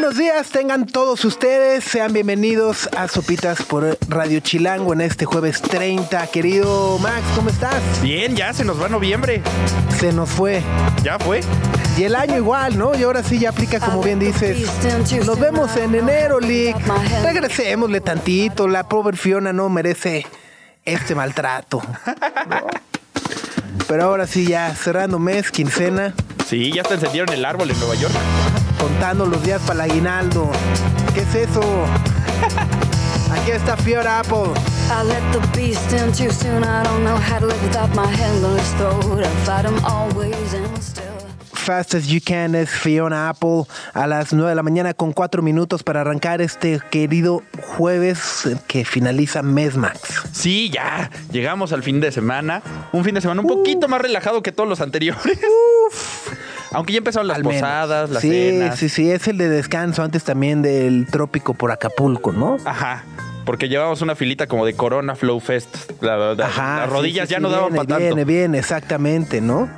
buenos días, tengan todos ustedes, sean bienvenidos a Sopitas por Radio Chilango en este jueves 30. Querido Max, ¿cómo estás? Bien, ya se nos va noviembre. Se nos fue. Ya fue. Y el año igual, ¿no? Y ahora sí ya aplica como bien dices. Nos vemos en enero, Lick. Regresémosle tantito. La pobre Fiona no merece este maltrato. ¿no? Pero ahora sí ya cerrando mes, quincena, Sí, ya te encendieron el árbol en Nueva York. Contando los días para el aguinaldo. ¿Qué es eso? Aquí está Fiora Apple. I let the beast in too soon. I don't know how to live without my hand on his throat. I fight him always and still. Fast as you can es Fiona Apple a las 9 de la mañana con 4 minutos para arrancar este querido jueves que finaliza mes Max. Sí, ya. Llegamos al fin de semana. Un fin de semana un poquito más relajado que todos los anteriores. Aunque ya empezaron las posadas, las sí, cenas. Sí, sí, es el de descanso antes también del trópico por Acapulco, ¿no? Ajá. Porque llevábamos una filita como de Corona Flow Fest. La, la- Ajá, las rodillas sí, ya sí, no daban para tanto. Viene, viene, exactamente, ¿no?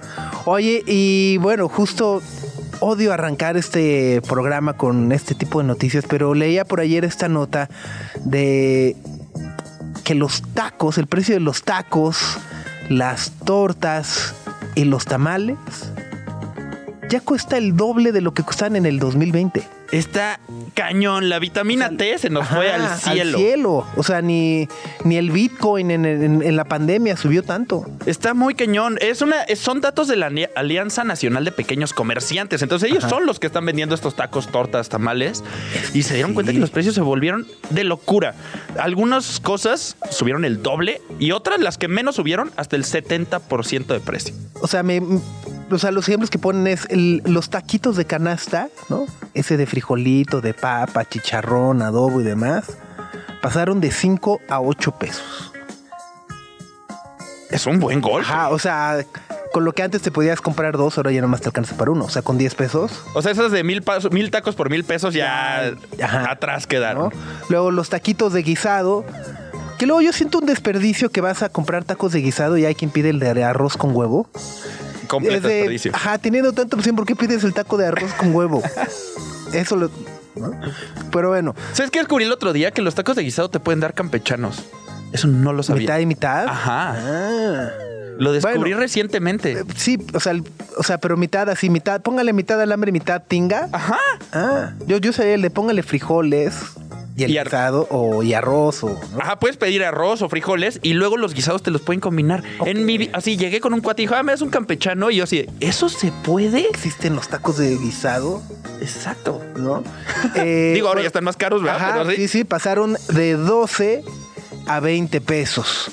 Oye, y bueno, justo odio arrancar este programa con este tipo de noticias, pero leía por ayer esta nota de que los tacos, el precio de los tacos, las tortas y los tamales ya cuesta el doble de lo que costaban en el 2020. Está cañón. La vitamina T se nos fue al cielo. cielo. O sea, ni, ni el Bitcoin en, en- en la pandemia subió tanto. Está muy cañón. Es una, son datos de la Alianza Nacional de Pequeños Comerciantes. Entonces ellos son los que están vendiendo estos tacos, tortas, tamales. Y se dieron Sí. cuenta que los precios se volvieron de locura. Algunas cosas subieron el doble y otras, las que menos subieron, hasta el 70% de precio. O sea, me, o sea, los ejemplos que ponen es el- los taquitos de canasta, ¿no? Ese de frijolito, de papa, chicharrón, adobo y demás. Pasaron de 5 a 8 pesos. Es un buen. Ajá, o sea, con lo que antes te podías comprar dos, ahora ya nomás te alcanza para uno. O sea, con 10 pesos. O sea, esas de mil, mil tacos por mil pesos ya Ajá. atrás quedaron. ¿no? Luego los taquitos de guisado. Que luego yo siento un desperdicio que vas a comprar tacos de guisado y hay quien pide el de arroz con huevo. Completo de, desperdicio. Ajá, teniendo tanta opción, ¿por qué pides el taco de arroz con huevo? Eso lo. Pero bueno, ¿Sabes qué descubrí el otro día? Que los tacos de guisado te pueden dar campechanos. Eso no lo sabía. mitad y mitad. Ajá. Ah. Lo descubrí Bueno. recientemente. Eh, Sí, o sea, o sea, pero mitad así, mitad. Póngale mitad alambre y mitad tinga. Ajá. Ah, yo, yo sabía el de póngale frijoles y el Y guisado o y arroz o. ¿no? Ajá, puedes pedir arroz o frijoles y luego los guisados te los pueden combinar. En mi así llegué con un cuate y dijo, ah, me das un campechano y yo así, ¿eso se puede? Existen los tacos de guisado, Exacto. ¿no? Eh, Digo, ahora bueno, ya están más caros, ¿verdad? Ajá, Pero sí. sí, sí, pasaron de 12 a 20 pesos.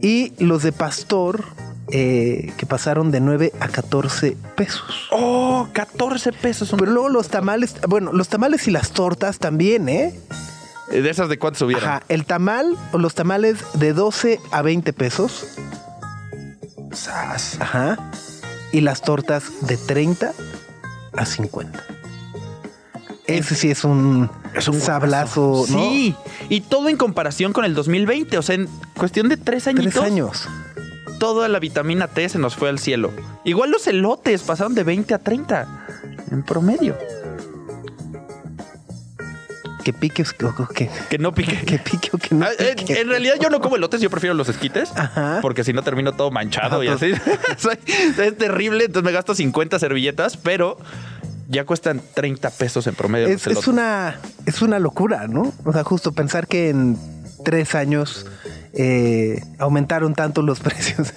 Y los de pastor, eh, que pasaron de 9 a 14 pesos. Oh, 14 pesos. un- Pero luego los tamales, bueno, los tamales y las tortas también, ¿eh? ¿De esas de cuánto subieron? Ajá, el tamal o los tamales de 12 a 20 pesos. Sas. Ajá. Y las tortas de 30 a 50. Ese sí es un, Es un sablazo, ¿no? Sí, y todo en comparación con el 2020. O sea, en cuestión de tres añitos, Tres años. Toda la vitamina T se nos fue al cielo. Igual los elotes pasaron de 20 a 30 en promedio. Que pique o que, Que no pique. que pique o que no Ah, en, pique. en realidad yo no como elotes, yo prefiero los esquites. Ajá. Porque si no termino todo manchado Ajá, y así. Es terrible, entonces me gasto 50 servilletas, pero ya cuestan 30 pesos en promedio. es, es una es una locura, ¿no? O sea, justo pensar que en tres años eh, aumentaron tanto los precios.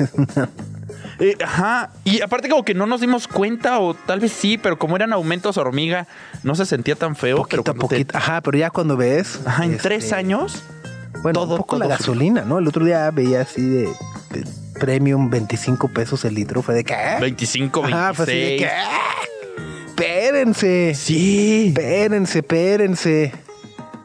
Eh, ajá. Y aparte como que no nos dimos cuenta, o tal vez sí, pero como eran aumentos hormiga, no se sentía tan feo. poquito pero a te-. Ajá, pero ya cuando ves. Ajá, en este, tres años. Bueno, todo- un poco la todo gasolina, ¿no? El otro día veía así de, de premium 25 pesos el litro. Fue de qué? 25, 26. Ajá, fue así de qué. Espérense. Sí. Espérense, espérense.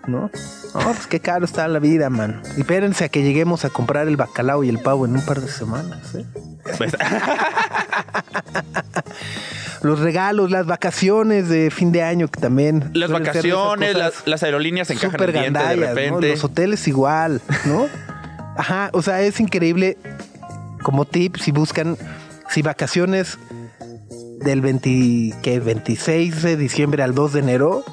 ¿No? No, pues qué caro está la vida, man. Y espérense a que lleguemos a comprar el bacalao y el pavo en un par de semanas, ¿eh? Los regalos, las vacaciones de fin de año que también. Las vacaciones, las, las aerolíneas se encajan el diente de repente. Los hoteles igual, ¿no? Ajá, o sea, es increíble como tip si buscan, si vacaciones del 20, ¿qué? 26 de diciembre al 2 de enero,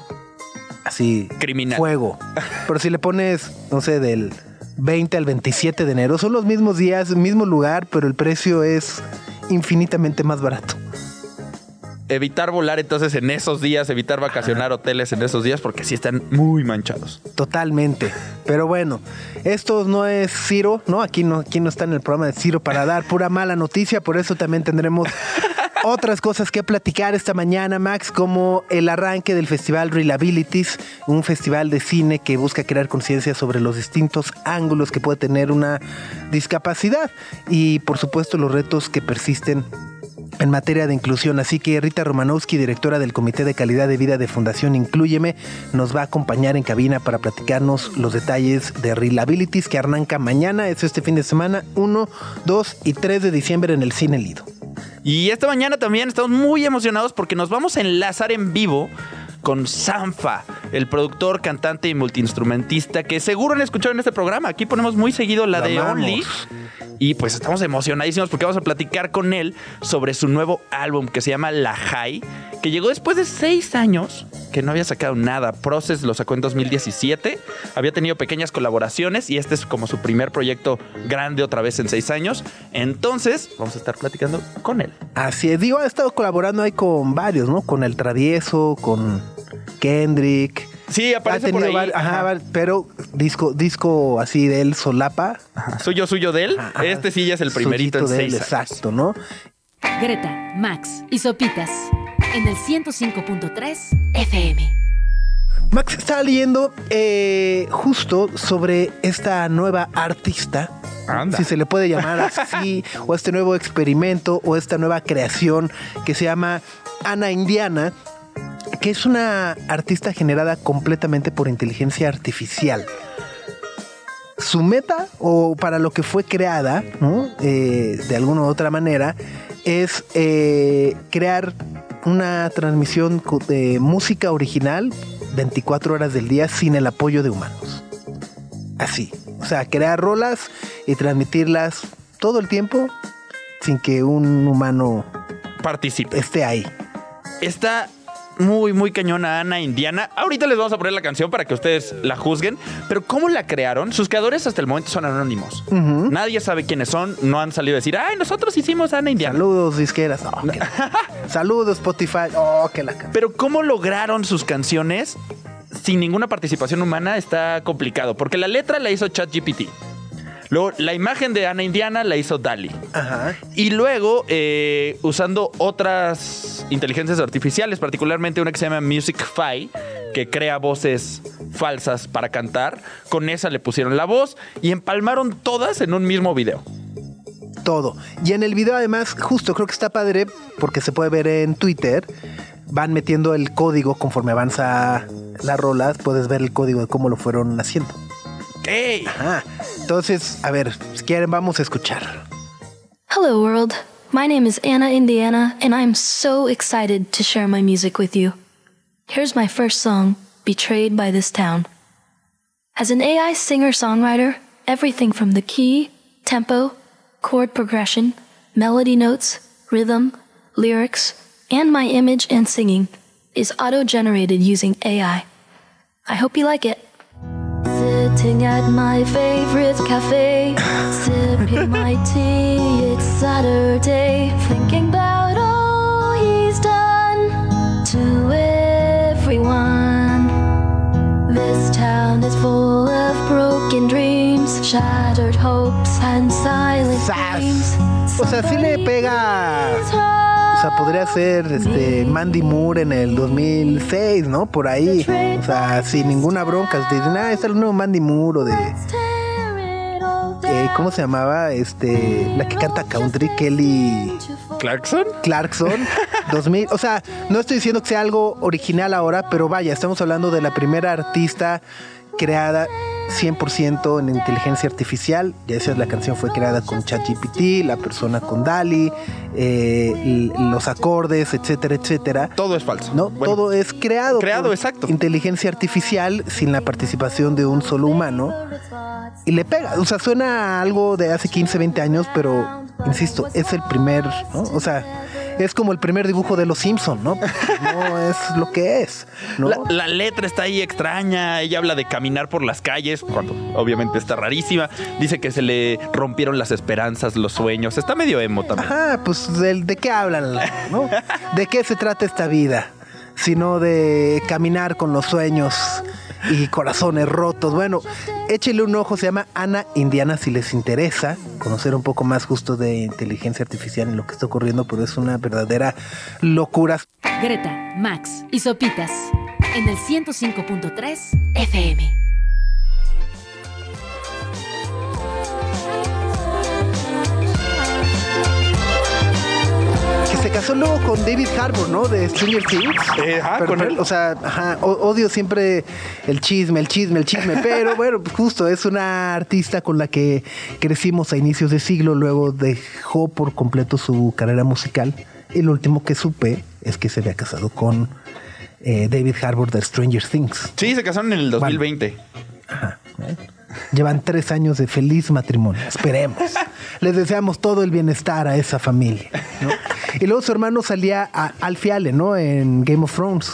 así, Criminal. fuego. Pero si le pones, no sé, del 20 al 27 de enero, son los mismos días, mismo lugar, pero el precio es infinitamente más barato. Evitar volar entonces en esos días, evitar vacacionar hoteles en esos días porque sí están muy manchados. Totalmente. Pero bueno, esto no es Ciro, ¿no? Aquí no, aquí no está en el programa de Ciro para dar pura mala noticia, por eso también tendremos otras cosas que platicar esta mañana, Max, como el arranque del Festival Reliabilities, un festival de cine que busca crear conciencia sobre los distintos ángulos que puede tener una discapacidad y por supuesto los retos que persisten en materia de inclusión. Así que Rita Romanowski, directora del Comité de Calidad de Vida de Fundación Inclúyeme, nos va a acompañar en cabina para platicarnos los detalles de Reliabilities que arranca mañana, es este fin de semana, 1, 2 y 3 de diciembre en el Cine Lido. Y esta mañana también estamos muy emocionados porque nos vamos a enlazar en vivo con Sanfa, el productor, cantante y multiinstrumentista que seguro han escuchado en este programa. Aquí ponemos muy seguido la de amamos. Only. Y pues estamos emocionadísimos porque vamos a platicar con él sobre su nuevo álbum que se llama La High, que llegó después de seis años que no había sacado nada. Process lo sacó en 2017, había tenido pequeñas colaboraciones y este es como su primer proyecto grande otra vez en seis años. Entonces vamos a estar platicando con él. Así es, digo, ha estado colaborando ahí con varios, ¿no? Con El Travieso, con Kendrick. Sí, Ha aparece por ahí. ajá, Ajá. pero disco, disco así de él solapa. Ajá. Suyo, suyo de él. Ajá. Este sí ya es el primerito en Suyito de él, seis años. Exacto, ¿no? Greta, Max y Sopitas en el 105.3 FM. Max estaba leyendo eh, justo sobre esta nueva artista. Anda. Si se le puede llamar así, o este nuevo experimento, o esta nueva creación que se llama Ana Indiana, que es una artista generada completamente por inteligencia artificial. Su meta, o para lo que fue creada, ¿no? Eh, de alguna u otra manera, es eh, crear una transmisión de música original 24 horas del día sin el apoyo de humanos. Así. O sea, crear rolas y transmitirlas todo el tiempo sin que un humano Participe. esté ahí. Está muy, muy cañona Ana Indiana. Ahorita les vamos a poner la canción para que ustedes la juzguen. Pero ¿cómo la crearon? Sus creadores hasta el momento son anónimos. Nadie sabe quiénes son. No han salido a decir, ay, nosotros hicimos Ana Indiana. Saludos, disqueras. Oh, que Saludos, Spotify. Oh, que la Pero cómo lograron sus canciones sin ninguna participación humana está complicado. Porque la letra la hizo ChatGPT. Luego, la imagen de Ana Indiana la hizo Dali. Ajá. Y luego, eh, usando otras inteligencias artificiales, particularmente una que se llama Musicfy, que crea voces falsas para cantar, con esa le pusieron la voz y empalmaron todas en un mismo video. Todo. Y en el video, además, justo creo que está padre porque se puede ver en Twitter. Van metiendo el código conforme avanza las rolas. Puedes ver el código de cómo lo fueron haciendo. ¡Ey! Ajá. Entonces, a ver, si quieren, vamos a escuchar. Hello, world. My name is Anna Indiana, and I'm so excited to share my music with you. Here's my first song, Betrayed by This Town. As an AI singer songwriter, everything from the key, tempo, chord progression, melody notes, rhythm, lyrics, and my image and singing is auto generated using AI. I hope you like it. Sitting at my favorite cafe, sipping my tea. It's Saturday, thinking about all he's done to everyone. This town is full of broken dreams, shattered hopes, and silent dreams. O sea, sí le pega. O sea, podría ser este Mandy Moore en el 2006, ¿no? Por ahí. O sea, sin ninguna bronca. Te dicen, ah, es el nuevo Mandy Moore o de. eh, ¿Cómo se llamaba? Este. La que canta country, Kelly ¿Clarkson? Clarkson. 2000. O sea, no estoy diciendo que sea algo original ahora, pero vaya, estamos hablando de la primera artista creada 100% en inteligencia artificial. Ya decías, la canción fue creada con ChatGPT, la persona con DALI, eh, los acordes, etcétera, etcétera. Todo es falso. No, Bueno, todo es creado. creado, exacto. Inteligencia artificial sin la participación de un solo humano. Y le pega. O sea, suena a algo de hace 15, 20 años, pero insisto, es el primer, ¿no? O sea, es como el primer dibujo de los Simpson, ¿no? No es lo que es, ¿no? La, la letra está ahí extraña. Ella habla de caminar por las calles, cuando obviamente está rarísima. Dice que se le rompieron las esperanzas, los sueños. Está medio emo también. Ajá, pues ¿de, de qué hablan? ¿no? ¿De qué se trata esta vida? Sino de caminar con los sueños y corazones rotos. Bueno, échele un ojo, se llama Ana Indiana si les interesa conocer un poco más justo de inteligencia artificial y lo que está ocurriendo, pero es una verdadera locura. Greta, Max y Sopitas en el 105.3 FM. Se casó luego con David Harbour, ¿no? De Stranger Things. Eh, ajá, con él. O sea, ajá, odio siempre el chisme, el chisme, el chisme. Pero bueno, pues justo es una artista con la que crecimos a inicios de siglo. Luego dejó por completo su carrera musical. Y lo último que supe es que se había casado con eh, David Harbour de Stranger Things. Sí, se casaron en el 2020. Ajá, ¿eh? Llevan tres años de feliz matrimonio. Esperemos. Les deseamos todo el bienestar a esa familia. ¿no? Y luego su hermano salía a Alfie Allen, ¿no? En Game of Thrones.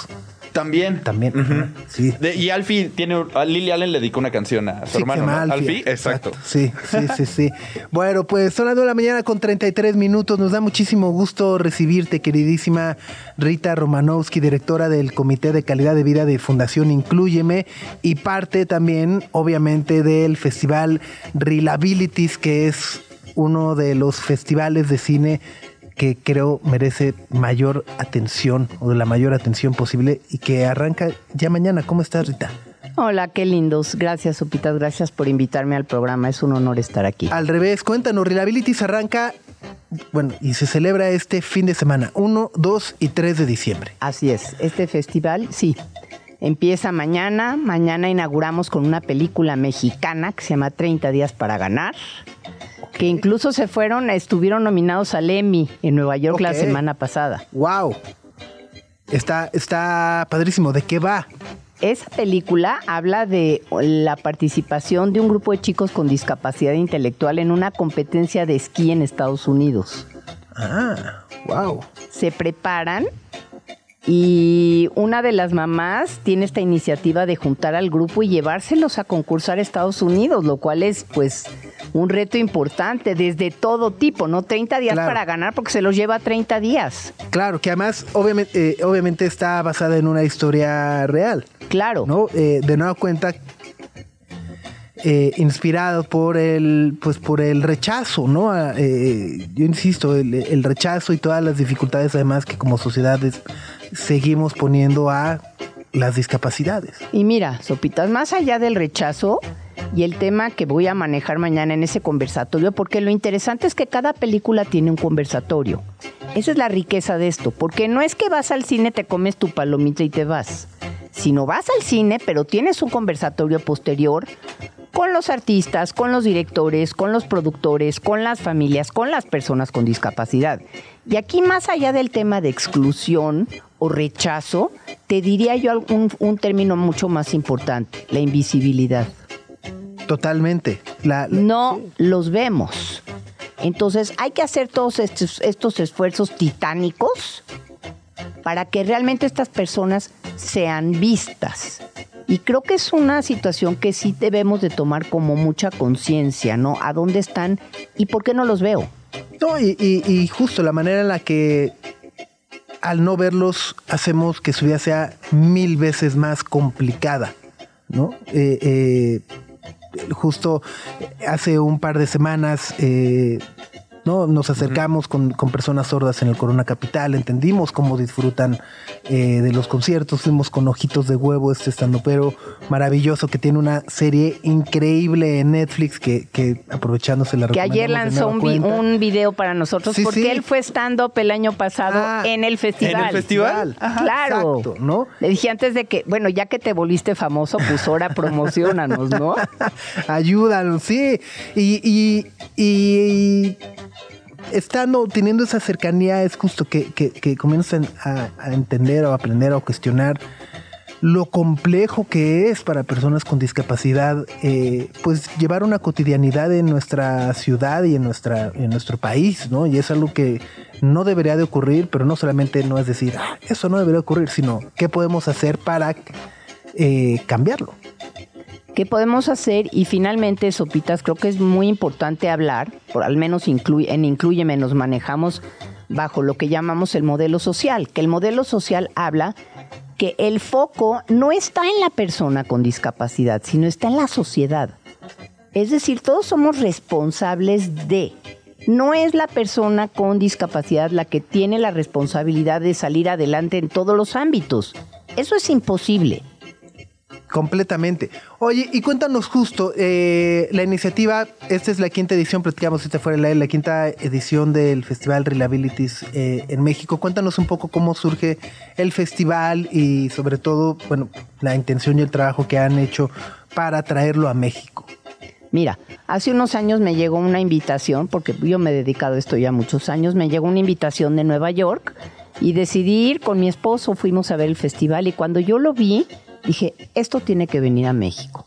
También. También. ajá, Sí. De- y Alfie tiene. A Lily Allen le dedicó una canción a su Sí, hermano. ¿no? Alfie. Alfie, exacto. Sí, sí, sí, sí. Bueno, pues son las 9 de la mañana con 33 minutos. Nos da muchísimo gusto recibirte, queridísima Rita Romanowski, directora del Comité de Calidad de Vida de Fundación Inclúyeme y parte también, obviamente, del Festival Relabilities, que es uno de los festivales de cine que creo merece mayor atención o de la mayor atención posible y que arranca ya mañana. ¿Cómo estás, Rita? Hola, qué lindos. Gracias, Sopitas. Gracias por invitarme al programa. Es un honor estar aquí. Al revés, cuéntanos, Reliabilities arranca, bueno, y se celebra este fin de semana, 1, 2 y 3 de diciembre. Así es. Este festival, sí. Empieza mañana. Mañana inauguramos con una película mexicana que se llama 30 días para ganar. Que incluso se fueron, estuvieron nominados al Emmy en Nueva York la semana pasada. ¡Wow! Está, está padrísimo. ¿De qué va? Esa película habla de la participación de un grupo de chicos con discapacidad intelectual en una competencia de esquí en Estados Unidos. Ah, wow. se preparan y una de las mamás tiene esta iniciativa de juntar al grupo y llevárselos a concursar a Estados Unidos, lo cual es pues un reto importante desde todo tipo, ¿no? 30 días Claro. para ganar porque se los lleva 30 días. Claro, que además, obviamente, eh, obviamente está basada en una historia real, Claro. ¿no? Eh, de nueva cuenta, eh, inspirado por el, pues por el rechazo, ¿no? Eh, yo insisto, el, el rechazo y todas las dificultades además que como sociedades seguimos poniendo a las discapacidades. Y mira, Sopitas, más allá del rechazo y el tema que voy a manejar mañana en ese conversatorio, porque lo interesante es que cada película tiene un conversatorio. Esa es la riqueza de esto, porque no es que vas al cine, te comes tu palomita y te vas, sino vas al cine, pero tienes un conversatorio posterior con los artistas, con los directores, con los productores, con las familias, con las personas con discapacidad. Y aquí, más allá del tema de exclusión o rechazo, te diría yo un término mucho más importante, la invisibilidad. Totalmente. La, la- No los vemos. Entonces hay que hacer todos estos, estos esfuerzos titánicos para que realmente estas personas sean vistas. Y creo que es una situación que sí debemos de tomar como mucha conciencia, ¿no? ¿A dónde están y por qué no los veo? No, y, justo la manera en la que al no verlos hacemos que su vida sea mil veces más complicada, ¿no? Eh, eh, justo hace un par de semanas eh, ¿no? Nos acercamos con, con personas sordas en el Corona Capital, entendimos cómo disfrutan eh, de los conciertos, fuimos con ojitos de huevo este estando pero maravilloso que tiene una serie increíble en Netflix que, que aprovechándose la Que ayer lanzó un, vi- un video para nosotros Sí, porque sí. él fue stand-up el año pasado Ah, en el festival. ¿en el festival? Ajá, claro. exacto, ¿no? Le dije antes de que, bueno, ya que te volviste famoso, pues ahora promocionanos, ¿no? Ayúdanos, sí. Y, y, y estando, teniendo esa cercanía, es justo que, que, a, entender o aprender o cuestionar lo complejo que es para personas con discapacidad, eh, pues llevar una cotidianidad en nuestra ciudad y en, nuestra, en nuestro país, ¿no? Y es algo que no debería de ocurrir, pero no solamente no es decir, "Ah, eso no debería ocurrir, sino qué podemos hacer para eh, cambiarlo. ¿Qué podemos hacer? Y finalmente, Sopitas, creo que es muy importante hablar, por al menos incluye, en Incluyeme nos manejamos bajo lo que llamamos el modelo social, que el modelo social habla que el foco no está en la persona con discapacidad, sino está en la sociedad. Es decir, todos somos responsables de. No es la persona con discapacidad la que tiene la responsabilidad de salir adelante en todos los ámbitos. Eso es imposible. Completamente. Oye, y cuéntanos justo, eh, la iniciativa, esta es la quinta edición, platicamos esta fuera la, la quinta edición del Festival Reliabilities eh, en México. Cuéntanos un poco cómo surge el festival y sobre todo, bueno, la intención y el trabajo que han hecho para traerlo a México. Mira, hace unos años me llegó una invitación, porque yo me he dedicado a esto ya muchos años, me llegó una invitación de Nueva York y decidí ir con mi esposo, fuimos a ver el festival y cuando yo lo vi, dije, esto tiene que venir a México.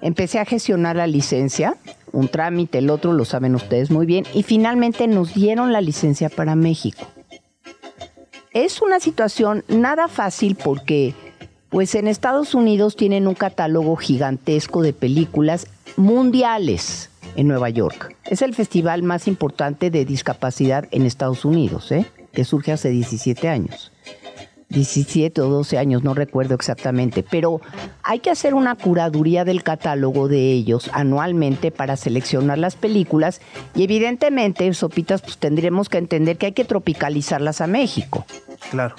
Empecé a gestionar la licencia, un trámite, el otro lo saben ustedes muy bien, y finalmente nos dieron la licencia para México. Es una situación nada fácil porque pues en Estados Unidos tienen un catálogo gigantesco de películas mundiales en Nueva York. Es el festival más importante de discapacidad en Estados Unidos, ¿eh? que surge hace 17 años. 17 o 12 años, no recuerdo exactamente, pero hay que hacer una curaduría del catálogo de ellos anualmente para seleccionar las películas y evidentemente, Sopitas, pues tendremos que entender que hay que tropicalizarlas a México. Claro.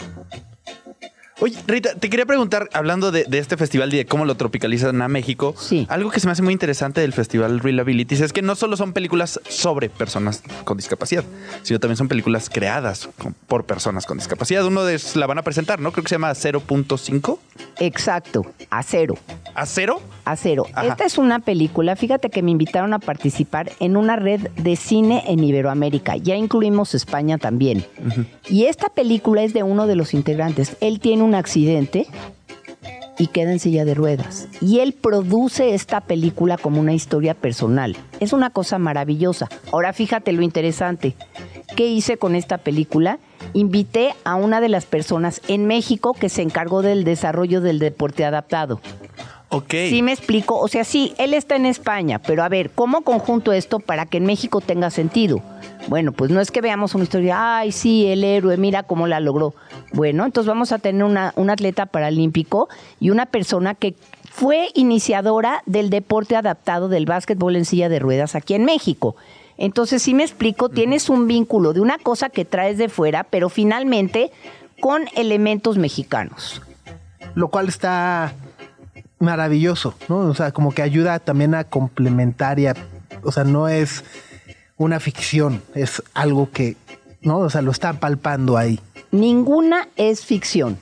Oye, Rita, te quería preguntar, hablando de, de este festival y de cómo lo tropicalizan a México, Sí. algo que se me hace muy interesante del festival Reliabilities es que no solo son películas sobre personas con discapacidad, sino también son películas creadas con- por personas con discapacidad. Uno de la van a presentar, ¿no? Creo que se llama 0.5 Exacto, a cero. a cero. a cero. Ajá. Esta es una película, fíjate que me invitaron a participar en una red de cine en Iberoamérica. Ya incluimos España también. Y esta película es de uno de los integrantes. Él tiene un accidente y queda en silla de ruedas. Y él produce esta película como una historia personal. Es una cosa maravillosa. Ahora fíjate lo interesante. ¿Qué hice con esta película? Invité a una de las personas en México que se encargó del desarrollo del deporte adaptado. Ok. Sí me explico, o sea, sí, él está en España, pero a ver, ¿cómo conjunto esto para que en México tenga sentido? Bueno, pues no es que veamos una historia, ay, sí, el héroe, mira cómo la logró. Bueno, entonces vamos a tener una, un atleta paralímpico y una persona que fue iniciadora del deporte adaptado del básquetbol en silla de ruedas aquí en México. Entonces, sí me explico, tienes un vínculo de una cosa que traes de fuera, pero finalmente con elementos mexicanos. Lo cual está maravilloso, ¿no? O sea, como que ayuda también a complementar y a- o sea, no es una ficción, es algo que, ¿no? O sea, lo está palpando ahí. Ninguna es ficción.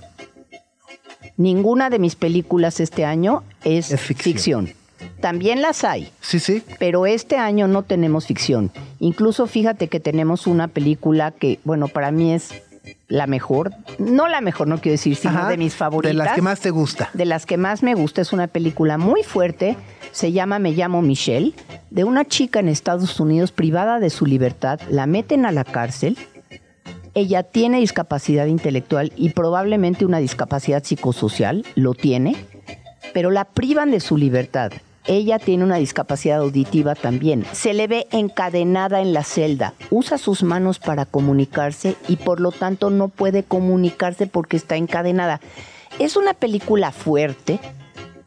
Ninguna de mis películas este año es, Es ficción. ficción. También las hay, Sí, sí. pero este año no tenemos ficción. Incluso fíjate que tenemos una película que, bueno, para mí es la mejor. No la mejor, no quiero decir, sino Ajá, de mis favoritas. De las que más te gusta. De las que más me gusta es una película muy fuerte, se llama Me llamo Michelle, de una chica en Estados Unidos privada de su libertad, la meten a la cárcel, ella tiene discapacidad intelectual y probablemente una discapacidad psicosocial, lo tiene, pero la privan de su libertad. Ella tiene una discapacidad auditiva también. Se le ve encadenada en la celda. Usa sus manos para comunicarse y por lo tanto no puede comunicarse porque está encadenada. Es una película fuerte,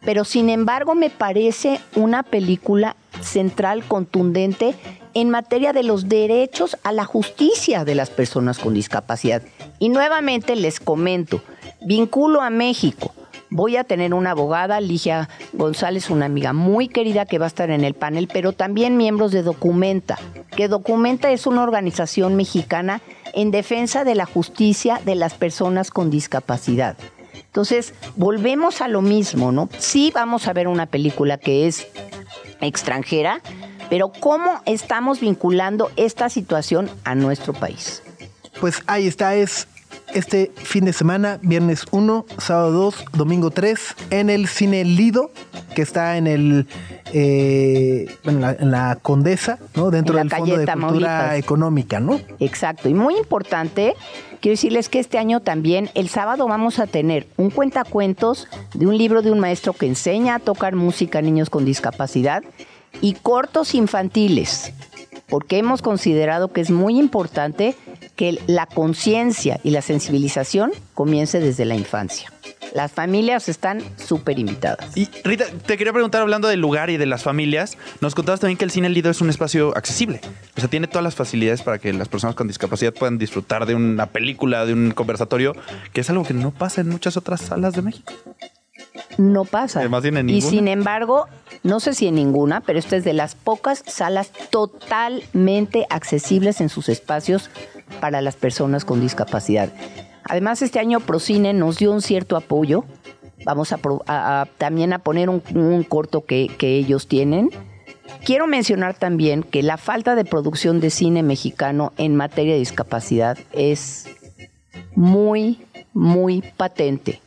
pero sin embargo me parece una película central, contundente en materia de los derechos a la justicia de las personas con discapacidad. Y nuevamente les comento, vinculo a México. Voy a tener una abogada, Ligia González, una amiga muy querida que va a estar en el panel, pero también miembros de Documenta, que Documenta es una organización mexicana en defensa de la justicia de las personas con discapacidad. Entonces, volvemos a lo mismo, ¿no? Sí vamos a ver una película que es extranjera, pero ¿cómo estamos vinculando esta situación a nuestro país? Pues ahí está, es este fin de semana, viernes 1, sábado 2, domingo 3, en el Cine Lido, que está en el eh, en, la, en la Condesa, ¿no? Dentro del Fondo de calle Cultura Tamaulipas. Económica, ¿no? Exacto. Y muy importante, quiero decirles que este año también, el sábado vamos a tener un cuentacuentos de un libro de un maestro que enseña a tocar música a niños con discapacidad y cortos infantiles, porque hemos considerado que es muy importante que la conciencia y la sensibilización comience desde la infancia. Las familias están súper invitadas. Y Rita, te quería preguntar, hablando del lugar y de las familias, nos contabas también que el Cine Lido es un espacio accesible. O sea, tiene todas las facilidades para que las personas con discapacidad puedan disfrutar de una película, de un conversatorio, que es algo que no pasa en muchas otras salas de México. No pasa. Además, tiene y sin embargo, no sé si en ninguna, pero esta es de las pocas salas totalmente accesibles en sus espacios para las personas con discapacidad. Además, este año Procine nos dio un cierto apoyo. Vamos a, pro- a- a- también a poner un, un corto que, que ellos tienen. Quiero mencionar también que la falta de producción de cine mexicano en materia de discapacidad es muy, muy patente.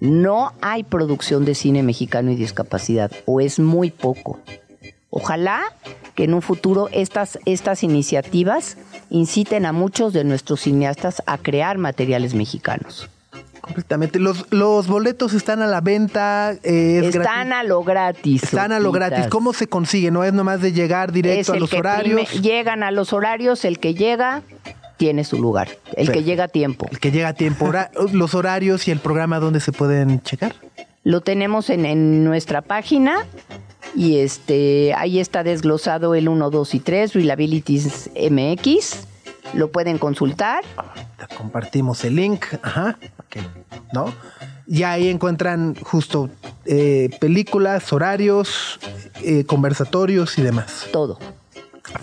No hay producción de cine mexicano y discapacidad, o es muy poco. Ojalá que en un futuro estas, estas iniciativas inciten a muchos de nuestros cineastas a crear materiales mexicanos. Completamente. Los, los boletos están a la venta. eh, es Están gratis. a lo gratis. Están a lo gratis. ¿Cómo se consigue? No es nomás de llegar directo a los que horarios. prime- llegan a los horarios, el que llega tiene su lugar. El que llega a tiempo. El que llega a tiempo. Hora- los horarios y el programa donde se pueden checar. Lo tenemos en, en nuestra página y este ahí está desglosado el 1, 2 y 3, Reliabilities MX. Lo pueden consultar. Te compartimos el link. Ajá. ok, ¿No? Y ahí encuentran justo eh, películas, horarios, eh, conversatorios y demás. Todo.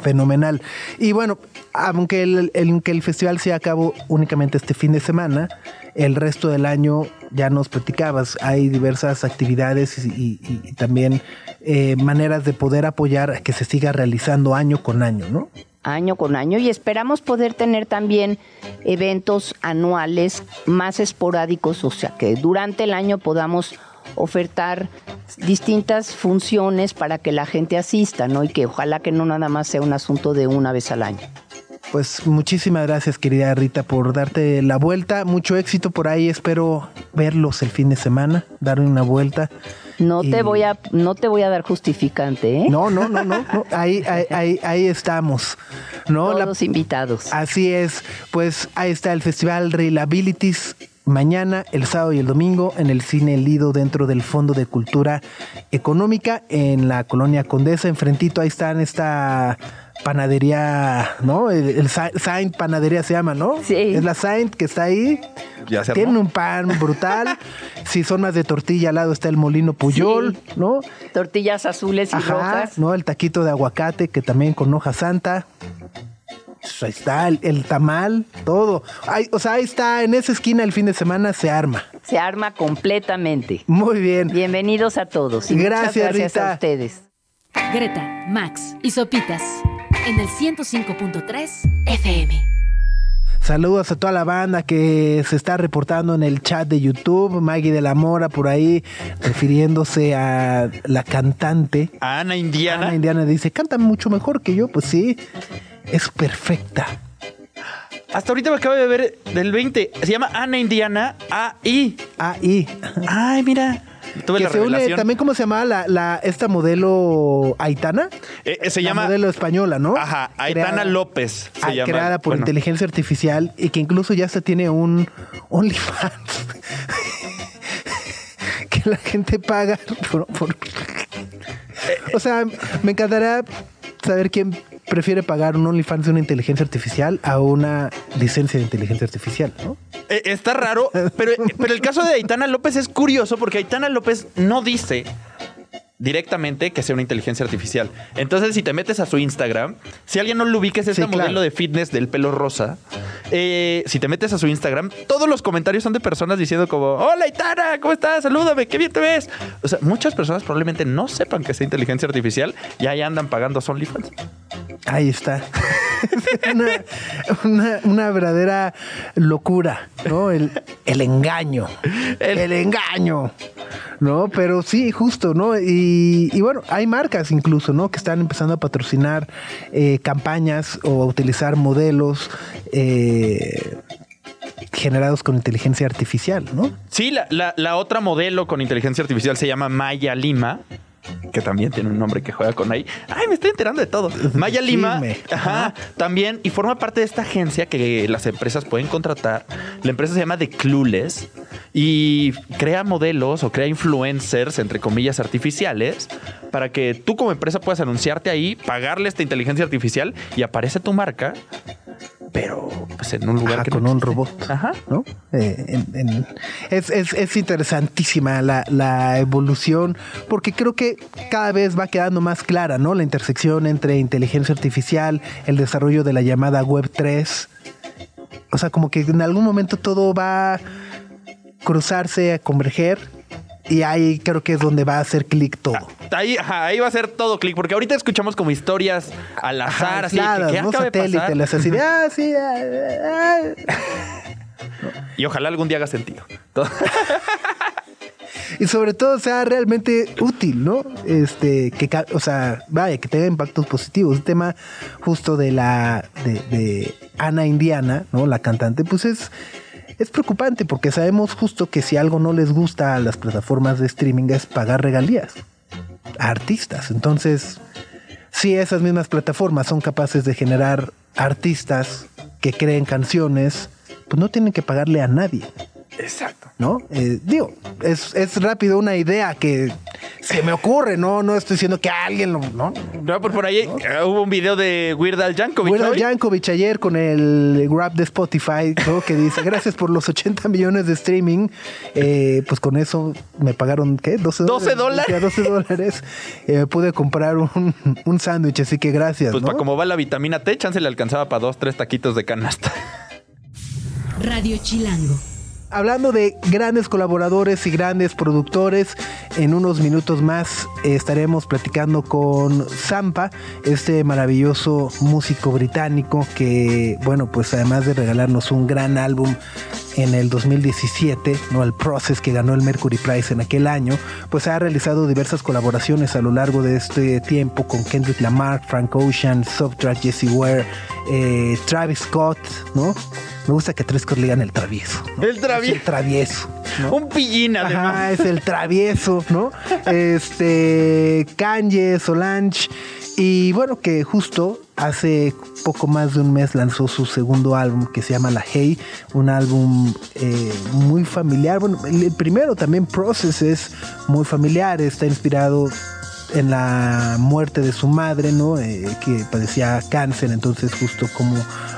Fenomenal. Y bueno, aunque el, el- el festival se acabó únicamente este fin de semana, el resto del año ya nos platicabas, hay diversas actividades y, y- también eh, maneras de poder apoyar que se siga realizando año con año, ¿no? año con año y esperamos poder tener también eventos anuales más esporádicos, o sea, que durante el año podamos ofertar distintas funciones para que la gente asista, ¿no? Y que ojalá que no nada más sea un asunto de una vez al año. Pues muchísimas gracias, querida Rita, por darte la vuelta. Mucho éxito por ahí. Espero verlos el fin de semana, dar una vuelta. No Y- te voy a no te voy a dar justificante, ¿eh? No, no, no, no. no. Ahí, ahí, ahí, ahí estamos. No, La- Todos invitados. Así es, pues ahí está el Festival Reliabilities mañana, el sábado y el domingo en el Cine Lido dentro del Fondo de Cultura Económica en la Colonia Condesa. Enfrentito ahí está en esta panadería, ¿no? El, el Sa- Saint Panadería se llama, ¿no? Sí. Es la Saint que está ahí. Ya se Tienen un pan brutal. si son más de tortilla, al lado está el Molino Puyol, Sí. ¿no? Tortillas azules y Ajá, rojas. ¿no? El taquito de aguacate que también con hoja santa. Pues ahí está, el, el tamal, todo. O sea, ahí está, en esa esquina el fin de semana se arma. Se arma completamente. Muy bien. Bienvenidos a todos. Y Gracias, gracias Rita. a ustedes. Greta, Max y Sopitas en el 105.3 FM. Saludos a toda la banda que se está reportando en el chat de YouTube. Maggie de la Mora por ahí, refiriéndose a la cantante. Ana Indiana. Ana Indiana dice, canta mucho mejor que yo. Pues sí, es perfecta. Hasta ahorita me acabo de ver del 20. Se llama Ana Indiana AI. Ahí. Ay, mira. Tuve Que la se une también, ¿cómo se llamaba la, la- esta modelo Aitana? Eh, eh, se La llama. modelo española, ¿no? Ajá, Aitana Creada- López se ah, llama. Creada por Bueno, inteligencia artificial y que incluso ya se tiene un OnlyFans. que la gente paga por, por- O sea, me encantaría saber quién prefiere pagar un OnlyFans de una inteligencia artificial a una licencia de inteligencia artificial, ¿no? Eh, está raro, pero, pero el caso de Aitana López es curioso porque Aitana López no dice directamente que sea una inteligencia artificial. Entonces, si te metes a su Instagram, si alguien no lo ubica, es este Sí, claro. modelo de fitness del pelo rosa. eh, si te metes a su Instagram, todos los comentarios son de personas diciendo como, hola Itana, ¿cómo estás? Salúdame, qué bien te ves. O sea, muchas personas probablemente no sepan que sea inteligencia artificial y ahí andan pagando OnlyFans. Ahí está. una, una- una verdadera locura, ¿no? El, el engaño. El- El, engaño. ¿No? Pero sí, justo, ¿no? Y, y bueno, hay marcas incluso, ¿no? Que están empezando a patrocinar eh, campañas o a utilizar modelos eh, generados con inteligencia artificial, ¿no? Sí, la, la- la otra modelo con inteligencia artificial se llama Maya Lima. Que también tiene un nombre que juega con ahí. Ay, me estoy enterando de todo. Maya Lima, ajá, también, y forma parte de esta agencia que las empresas pueden contratar. La empresa se llama The Clueless y crea modelos o crea influencers, entre comillas, artificiales, para que tú como empresa puedas anunciarte ahí, pagarle esta inteligencia artificial y aparece tu marca, pero pues en un lugar Ajá, que con no un robot. Ajá. ¿no? Eh, en- en- es, es- es interesantísima la, la evolución porque creo que cada vez va quedando más clara, ¿no? La intersección entre inteligencia artificial, el desarrollo de la llamada Web 3. O sea, como que en algún momento todo va a cruzarse, a converger y ahí creo que es donde va a hacer clic todo. Ahí, ajá, ahí va a ser todo clic, porque ahorita escuchamos como historias al Ajá, azar, así de que, ¿qué ¿no? acaba de Satélite, las así de, ah, sí, ah, ah, Y ojalá algún día haga sentido. Y sobre todo sea realmente útil, ¿no? Este, que, o sea, vaya, que tenga impactos positivos. El tema justo de la, de, de Ana Indiana, ¿no? La cantante, pues es, es preocupante porque sabemos justo que si algo no les gusta a las plataformas de streaming es pagar regalías a artistas. Entonces, si esas mismas plataformas son capaces de generar artistas que creen canciones, pues no tienen que pagarle a nadie. Exacto. ¿No? Eh, digo, es, es rápido una idea que se me ocurre, ¿no? No estoy diciendo que alguien lo, ¿no? No, por, por ahí eh, hubo un video de Weird Al Yankovic. Weird Al. Yankovic ayer con el Grab de Spotify, ¿no? Que dice, gracias por los 80 millones de streaming. Eh, pues con eso me pagaron, ¿qué? 12 12 dólares. Decía, 12 dólares. Eh, pude comprar un, un sándwich, así que gracias, Pues ¿no? para como va la vitamina T, chance le alcanzaba para dos, tres taquitos de canasta. Radio Chilango. Hablando de grandes colaboradores y grandes productores, en unos minutos más eh, estaremos platicando con Zampa, este maravilloso músico británico que, bueno, pues además de regalarnos un gran álbum en el 2017, ¿no? El Process que ganó el Mercury Prize en aquel año, pues ha realizado diversas colaboraciones a lo largo de este tiempo con Kendrick Lamar, Frank Ocean, Subtrack, Jesse Ware, eh, Travis Scott, ¿no? Me gusta que Travis Scott le digan el travieso. ¿no? El travieso. Es el travieso. ¿no? Un pillín además. Ajá, es el travieso, ¿no? Este, Kanye, Solange. Y bueno, que justo hace poco más de un mes lanzó su segundo álbum que se llama La Hey, un álbum eh, muy familiar. Bueno, el, primero también, Process, es muy familiar, está inspirado en la muerte de su madre, ¿no? Eh, que padecía cáncer, entonces justo como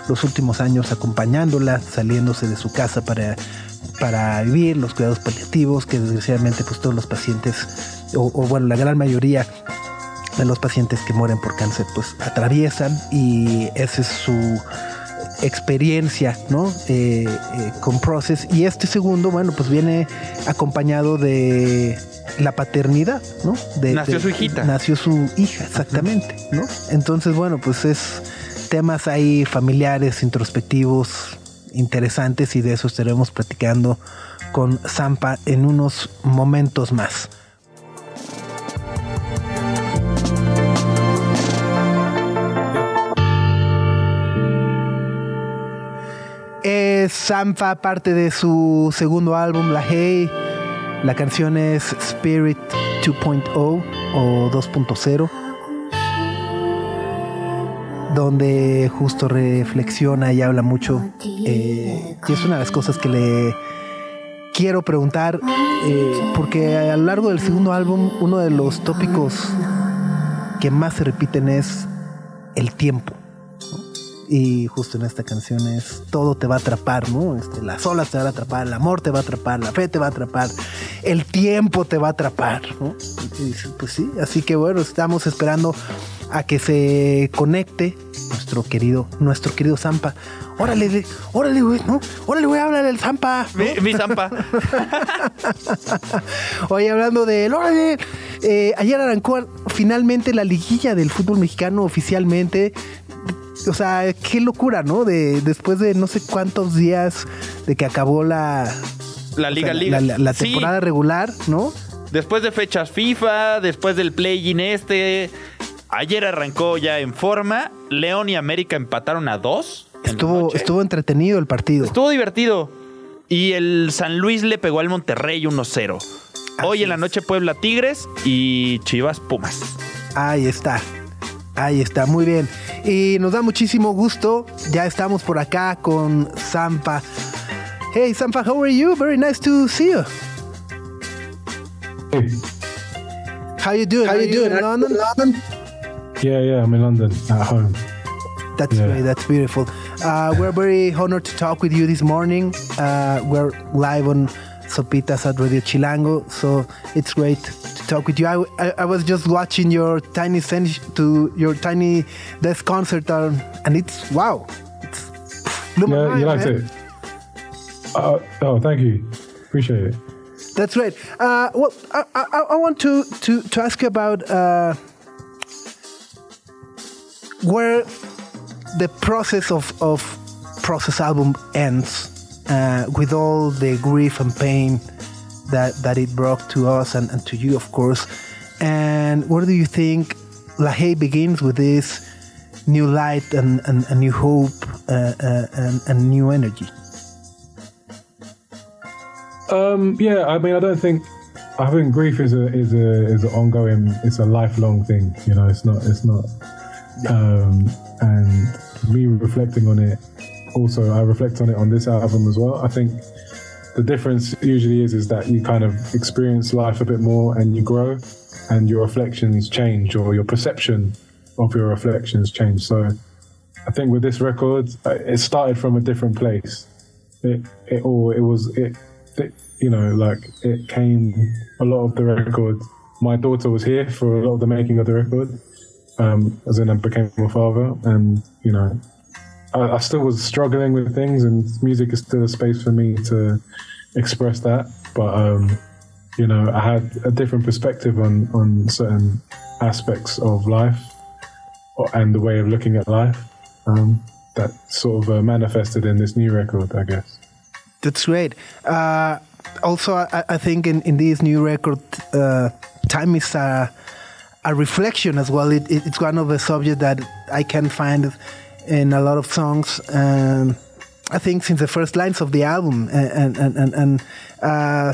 los últimos años acompañándola, saliéndose de su casa para, para vivir, los cuidados paliativos, que desgraciadamente pues todos los pacientes, o, o bueno, la gran mayoría de los pacientes que mueren por cáncer pues atraviesan y esa es su experiencia, ¿no? Eh, eh, con Process. Y este segundo, bueno, pues viene acompañado de la paternidad, ¿no? De- Nació de- su hijita. Nació su hija, exactamente, ¿no? Entonces, bueno, pues es temas ahí familiares, introspectivos, interesantes y de eso estaremos platicando con Zampa en unos momentos más. Es Zampa, parte de su segundo álbum, La Hey. La canción es Spirit 2.0 o 2.0, donde justo reflexiona y habla mucho. eh, y es una de las cosas que le quiero preguntar, eh, porque a lo largo del segundo álbum, uno de los tópicos que más se repiten es el tiempo. Y justo en esta canción es todo te va a atrapar, ¿no? Este, las olas te van a atrapar, el amor te va a atrapar, la fe te va a atrapar, el tiempo te va a atrapar, ¿no? Y pues sí, así que bueno, estamos esperando a que se conecte nuestro querido, nuestro querido Zampa. Órale, órale, güey, ¿no? Órale, voy a hablar del Zampa. Mi, mi Zampa. Oye, hablando de él, órale. Eh, ayer arrancó finalmente la liguilla del fútbol mexicano oficialmente o sea, qué locura, ¿no? De después de no sé cuántos días de que acabó la la Liga Liga. La, la temporada Sí, regular, ¿no? Después de fechas FIFA, después del play-in este, ayer arrancó ya en forma. León y América empataron a dos. Estuvo, estuvo entretenido el partido. Estuvo divertido. Y el San Luis le pegó al Monterrey 1-0. Hoy en la noche Puebla Tigres y Chivas Pumas. Ahí está. Ahí está, muy bien. Y nos da muchísimo gusto. Ya estamos por acá con Zampa. Hey Zampa, how are you? Very nice to see you. Hey. How you doing? How Are you doing? in Are you London? in London? Yeah, yeah, I'm in London at home. That's Yeah. great. That's beautiful. Uh, we're very honored to talk with you this morning. Uh, we're live on Sopitas at Radio Chilango, so it's great to talk with you. I, I, I was just watching your tiny to your tiny desk concert, um, and it's wow. It's blew Yeah, mind, you liked man. it. Uh, oh, thank you. Appreciate it. That's great. Uh, well, I, I, I want to, to, to ask you about uh, where the process of, of process album ends uh, with all the grief and pain that, that it brought to us and, and to you, of course. And where do you think La Haye begins with this new light and, and, and new hope uh, uh, and, and new energy? Um, yeah, I mean, I don't think. I think grief is a is a is an ongoing. It's a lifelong thing. You know, it's not. It's not. Um, and me reflecting on it. Also, I reflect on it on this album as well. I think the difference usually is is that you kind of experience life a bit more and you grow, and your reflections change or your perception of your reflections change. So, I think with this record, uh, it started from a different place. It it it was it, it you know like it came a lot of the record. My daughter was here for a lot of the making of the record. Um, as in, I became a father, and you know, I, I still was struggling with things, and music is still a space for me to express that. But um, you know, I had a different perspective on on certain aspects of life and the way of looking at life um, that sort of uh, manifested in this new record, I guess. That's great. Uh, also, I, I think in, in this new record, uh, time is a, a reflection as well. It, it, it's one of the subjects that I can find in a lot of songs. Um, I think since the first lines of the album, and and and, and uh,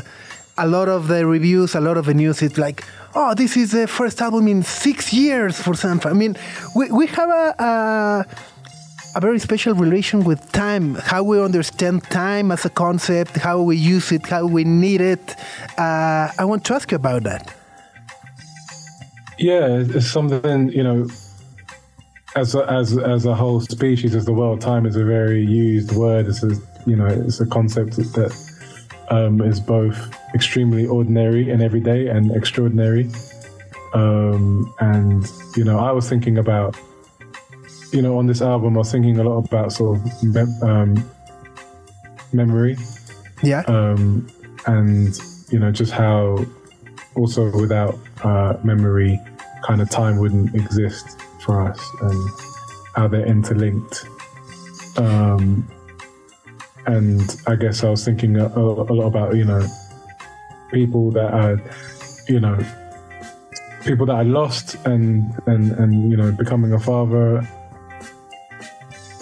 a lot of the reviews, a lot of the news, it's like, oh, this is the first album in six years for Sanfa. I mean, we we have a. a a very special relation with time, how we understand time as a concept, how we use it, how we need it. Uh, I want to ask you about that. Yeah, it's something you know. As a, as as a whole species, as the world, time is a very used word. It's a you know it's a concept that um, is both extremely ordinary and everyday and extraordinary. Um, and you know, I was thinking about you know on this album, I was thinking a lot about sort of mem- um, memory Yeah. um, and you know just how also without uh, memory kind of time wouldn't exist for us and how they're interlinked. Um, and i guess i was thinking a, a lot about you know people that are you know people that i lost and and and you know becoming a father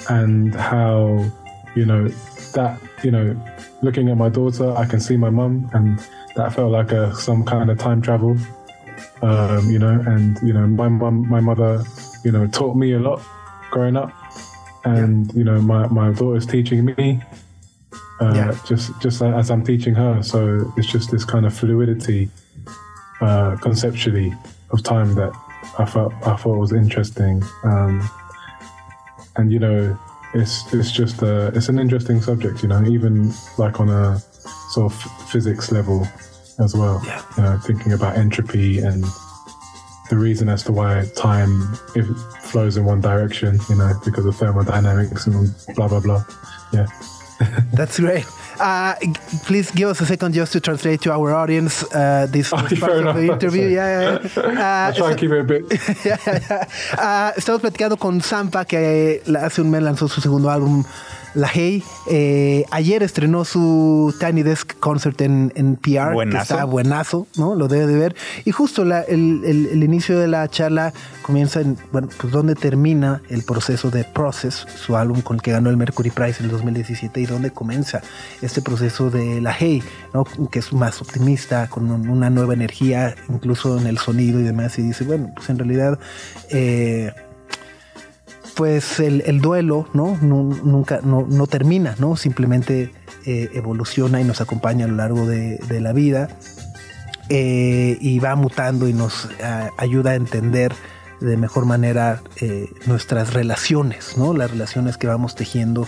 and how you know that you know looking at my daughter i can see my mum and that felt like a some kind of time travel. Um, you know and you know my mum my mother you know taught me a lot growing up and you know my, my daughter's teaching me uh, Yeah. just just as i'm teaching her so it's just this kind of fluidity uh, conceptually of time that i felt i thought was interesting um, and you know, it's it's just a, it's an interesting subject. You know, even like on a sort of physics level as well. Yeah. You know, thinking about entropy and the reason as to why time if it flows in one direction. You know, because of thermodynamics and blah blah blah. Yeah. That's great. Uh, please give us a second just to translate to our audience uh, this Oh, part of the interview. Yeah, yeah, yeah. Try and keep it a bit. Ya, ya, ya. Ah, estamos platicando con Zampa, que hace un mes lanzó su segundo álbum, La Hey. Eh, ayer estrenó su Tiny Desk Concert en, en PR. que Buenazo. Está buenazo, ¿no? Lo debe de ver. Y justo la- el, el- el inicio de la charla comienza en, bueno, pues donde termina el proceso de Process, su álbum con el que ganó el Mercury Prize en el 2017 y donde comienza este proceso de La Hey, ¿no? Que es más optimista, con un- una nueva energía, incluso en el sonido y demás. Y dice, bueno, pues en realidad... eh, pues el, el duelo, ¿no? Nu- nunca, no, termina, ¿no? Simplemente eh, evoluciona y nos acompaña a lo largo de, la vida eh, y va mutando y nos ayuda a entender de mejor manera eh, nuestras relaciones, ¿no? Las relaciones que vamos tejiendo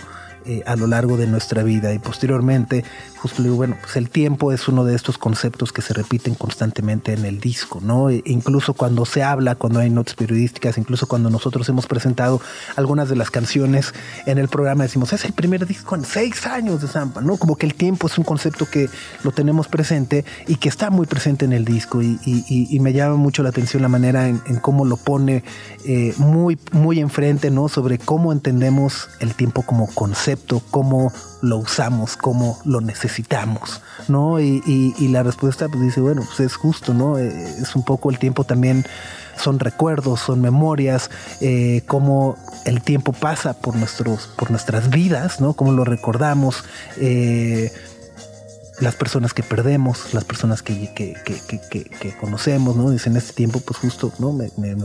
a lo largo de nuestra vida y posteriormente, justo le digo, bueno, pues el tiempo es uno de estos conceptos que se repiten constantemente en el disco, ¿no? E incluso cuando se habla, cuando hay notas periodísticas, incluso cuando nosotros hemos presentado algunas de las canciones en el programa, decimos, es el primer disco en seis años de Zampa, ¿no? Como que el tiempo es un concepto que lo tenemos presente y que está muy presente en el disco y, me llama mucho la atención la manera en, en cómo lo pone eh, muy, muy enfrente, ¿no? Sobre cómo entendemos el tiempo como concepto, cómo lo usamos, cómo lo necesitamos, ¿no? Y, la respuesta pues dice, bueno, pues es justo, ¿no? Eh, es un poco el tiempo también son recuerdos, son memorias, eh, cómo el tiempo pasa por, nuestros, por nuestras vidas, ¿no? Cómo lo recordamos, eh, las personas que perdemos, las personas que, que, que, conocemos, ¿no? Dicen, en este tiempo, pues justo, ¿no? Me, me-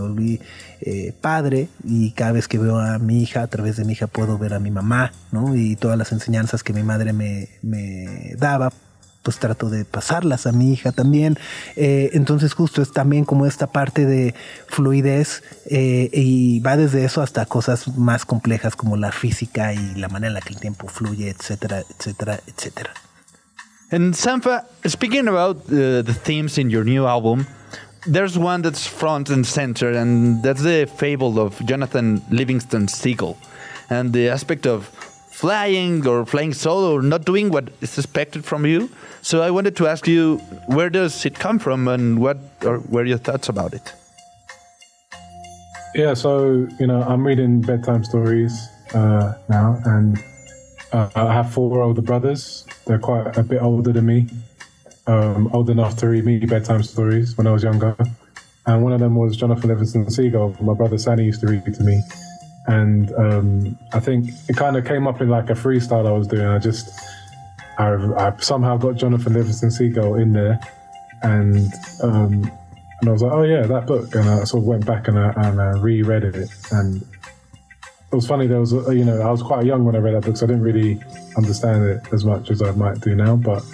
eh, padre y cada vez que veo a mi hija, a través de mi hija puedo ver a mi mamá, ¿no? Y todas las enseñanzas que mi madre me, me daba, pues trato de pasarlas a mi hija también. Eh, entonces justo es también como esta parte de fluidez eh, y va desde eso hasta cosas más complejas como la física y la manera en la que el tiempo fluye, etcétera, etcétera, etcétera. And Sanfa, speaking about uh, the themes in your new album, there's one that's front and center, and that's the fable of Jonathan Livingston Seagull, and the aspect of flying or flying solo or not doing what is expected from you. So I wanted to ask you, where does it come from, and what were your thoughts about it? Yeah, so you know, I'm reading bedtime stories uh, now, and uh, I have four older brothers. They're quite a bit older than me, um, old enough to read me bedtime stories when I was younger. And one of them was Jonathan Livingston Seagull. My brother Sanny used to read it to me, and um, I think it kind of came up in like a freestyle I was doing. I just, I, I somehow got Jonathan Livingston Seagull in there, and um, and I was like, oh yeah, that book, and I sort of went back and I, and I reread it, and it was funny. There was, a, you know, I was quite young when I read that book, so I didn't really understand it as much as I might do now. But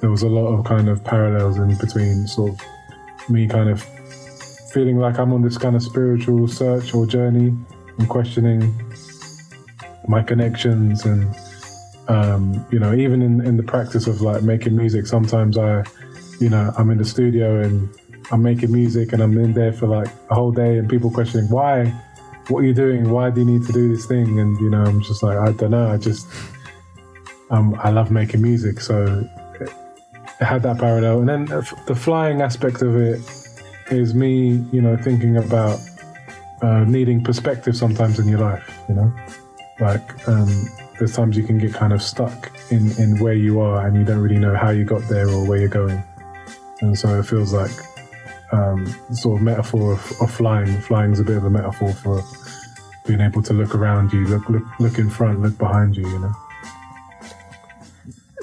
there was a lot of kind of parallels in between, sort of me kind of feeling like I'm on this kind of spiritual search or journey and questioning my connections and um, you know even in, in the practice of like making music sometimes i you know i'm in the studio and i'm making music and i'm in there for like a whole day and people questioning why what are you doing? Why do you need to do this thing? And you know i'm just like i don't know. I just um, i love making music. So it, had that parallel. And then the flying aspect of it is me you know thinking about uh, needing perspective sometimes in your life you know? Like um, there's times you can get kind of stuck in, in where you are and you don't really know how you got there or where you're going. And so it feels like um, sort of metaphor of, of flying. Flying is a bit of a metaphor for being able to look around you look look look in front look behind you you know